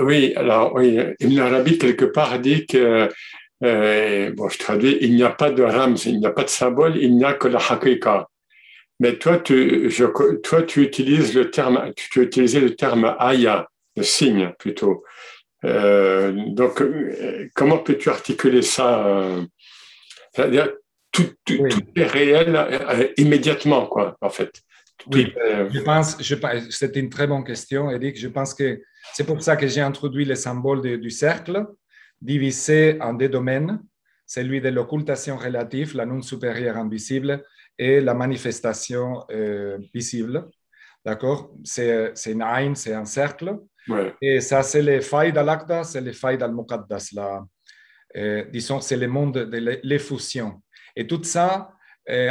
Oui, alors oui, Ibn Arabi quelque part dit que euh, bon, je traduis, il n'y a pas de rams, il n'y a pas de symbole, il n'y a que la haqiqa. Mais toi, tu, je, toi, tu utilises le terme, tu as utilisé le terme aya, le signe plutôt. Euh, donc, euh, comment peux-tu articuler ça euh, C'est-à-dire, tout, tout, est réel euh, immédiatement, quoi, en fait. Oui, je pense, je, c'est une très bonne question, Eric. Je pense que c'est pour ça que j'ai introduit le symbole du cercle, divisé en deux domaines, celui de l'occultation relative, la non supérieure invisible, et la manifestation euh, visible. D'accord? C'est une aïn, c'est un cercle. Et ça, c'est les failles d'al c'est les failles d'al-muqaddas. Euh, disons, c'est le monde de l'effusion. Et tout ça euh,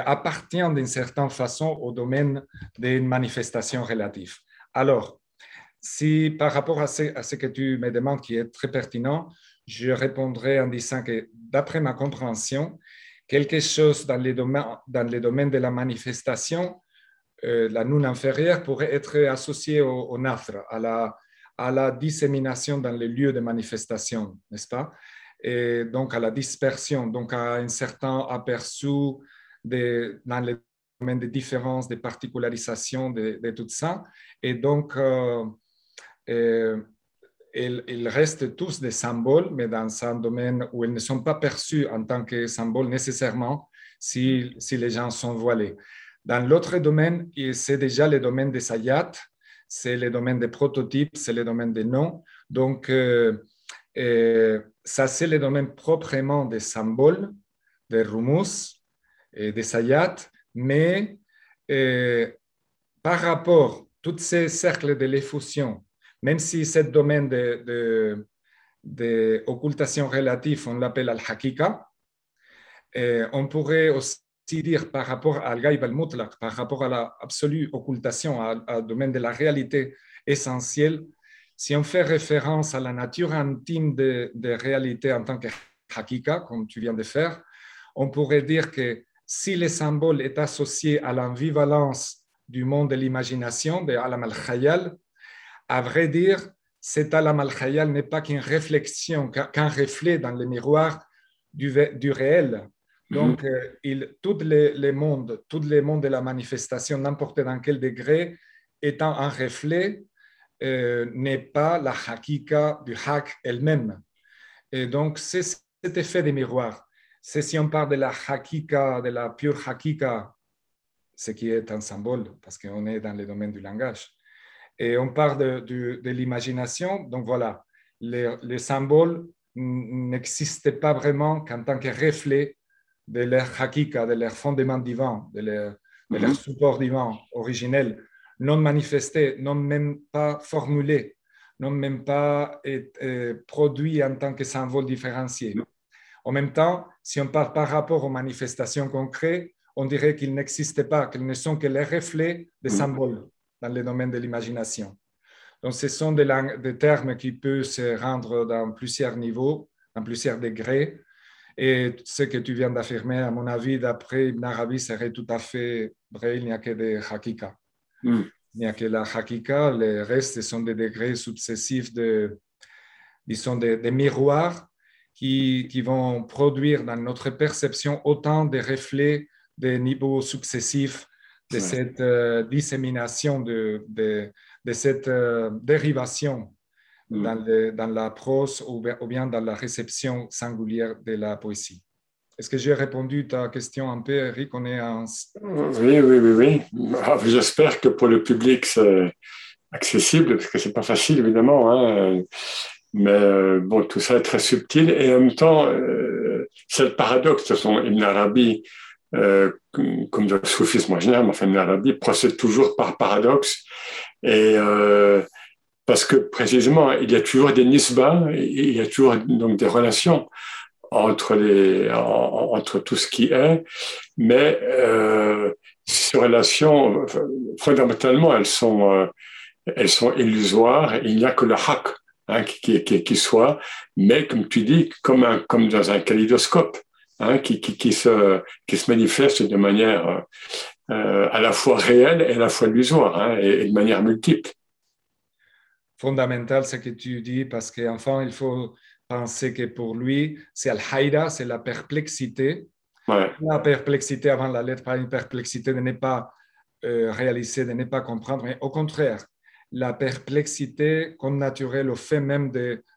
appartient d'une certaine façon au domaine d'une manifestation relative. Alors, si par rapport à ce, à ce, que tu me demandes, qui est très pertinent, je répondrai en disant que d'après ma compréhension, quelque chose dans les domaines, dans les domaines de la manifestation, euh, la non inférieure pourrait être associée au, au à la, à la dissémination dans les lieux de manifestation, n'est-ce pas? Et donc à la dispersion, donc à un certain aperçu dans les domaines de différences, de particularisations de, tout ça. Et donc, euh, euh, ils, restent tous des symboles, mais dans un domaine où ils ne sont pas perçus en tant que symboles nécessairement si, si les gens sont voilés. Dans l'autre domaine, c'est déjà le domaine des ayats, c'est le domaine des prototypes, c'est le domaine des noms. Donc, euh, ça, c'est le domaine proprement des symboles, des rumus et des ayats, mais euh, par rapport à tous ces cercles de l'effusion même si ce domaine de, de, relative, on l'appelle al-hakika, on pourrait aussi dire par rapport à al-gaib al-mutlaq, par rapport à l'absolue occultation, au domaine de la réalité essentielle, si on fait référence à la nature intime de, de réalité en tant que hakika, comme tu viens de faire, on pourrait dire que si le symbole est associé à l'ambivalence du monde de l'imagination, de alam al-khayal, à vrai dire, cet alam al-khayal n'est pas qu'une réflexion, qu'un reflet dans le miroir du, du réel. Donc, mhm. euh, il, tous les, mondes, tous les mondes de la manifestation, n'importe dans quel degré, étant un reflet, euh, n'est pas la hakika du hak elle-même. Et donc, c'est cet effet des miroirs. C'est si on parle de la hakika, de la pure hakika, ce qui est un symbole, parce qu'on est dans le domaine du langage et on parle de, l'imagination. Donc voilà, les, symboles n'existaient pas vraiment qu'en tant que reflet de leur hakika, de leur fondement divin, de leur, mhm. support divin originel, non manifesté, non même pas formulé, non même pas produit en tant que symbole différencié. En même temps, si on parle par rapport aux manifestations concrètes, on dirait qu'ils n'existaient pas, qu'ils ne sont que les reflets des mhm. symboles dans le domaine de l'imagination. Donc, ce sont des, des, termes qui peuvent se rendre dans plusieurs niveaux, dans plusieurs degrés. Et ce que tu viens d'affirmer, à mon avis, d'après Ibn Arabi, serait tout à fait vrai. Il n'y a que des hakika. Hmm. Il n'y a que la hakika. Les restes sont des degrés successifs de, disons, des, des miroirs qui, qui, vont produire dans notre perception autant de reflets des niveaux successifs de cette euh, dissémination, de, de, de cette euh, dérivation mm. dans, dans, la prose ou bien dans la réception singulière de la poésie. Est-ce que j'ai répondu à ta question un peu, Eric? On est en... Oui, oui, oui, oui. Ah, j'espère que pour le public, c'est accessible, parce que c'est pas facile, évidemment. Hein. Mais euh, bon, tout ça est très subtil. Et en même temps, c'est le paradoxe. De façon, Ibn Arabi, euh, comme le soufisme en général, enfin l'Arabie procède toujours par paradoxe. Et euh, parce que précisément, il y a toujours des nisbas, il y a toujours donc des relations entre les entre tout ce qui est, mais euh, ces relations fondamentalement elles sont euh, elles sont illusoires. Il n'y a que le haq hein, qui, qui, qui, soit, mais comme tu dis, comme un, comme dans un kaléidoscope. Hein, qui, se, qui se manifeste de manière euh, à la fois réelle et à la fois illusoire, hein, et, de manière multiple. fondamental ce que tu dis parce qu'enfin, il faut penser que pour lui, c'est al-haïda, c'est la perplexité. La perplexité avant la lettre, pas une perplexité de ne pas euh, réaliser, de ne pas comprendre, mais au contraire, la perplexité connaturelle au fait même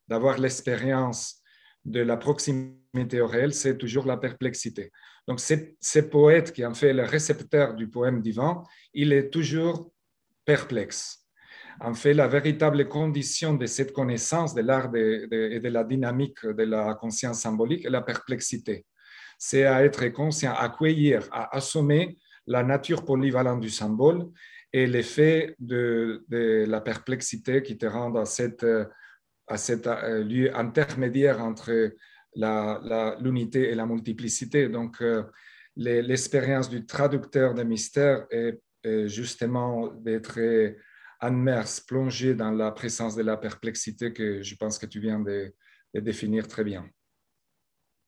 d'avoir l'expérience de la proximité au réel, c'est toujours la perplexité. Donc, ce poète qui en fait le récepteur du poème divin, il est toujours perplexe. En fait, la véritable condition de cette connaissance de l'art et de la dynamique de la conscience symbolique est la perplexité. C'est à être conscient, à accueillir, à assommer la nature polyvalente du symbole et l'effet de, la perplexité qui te rend à, cet euh, lieu intermédiaire entre l'unité et la multiplicité. Donc, euh, l'expérience du traducteur de mystère est, justement d'être immerse, plongé dans la présence de la perplexité que je pense que tu viens de définir très bien.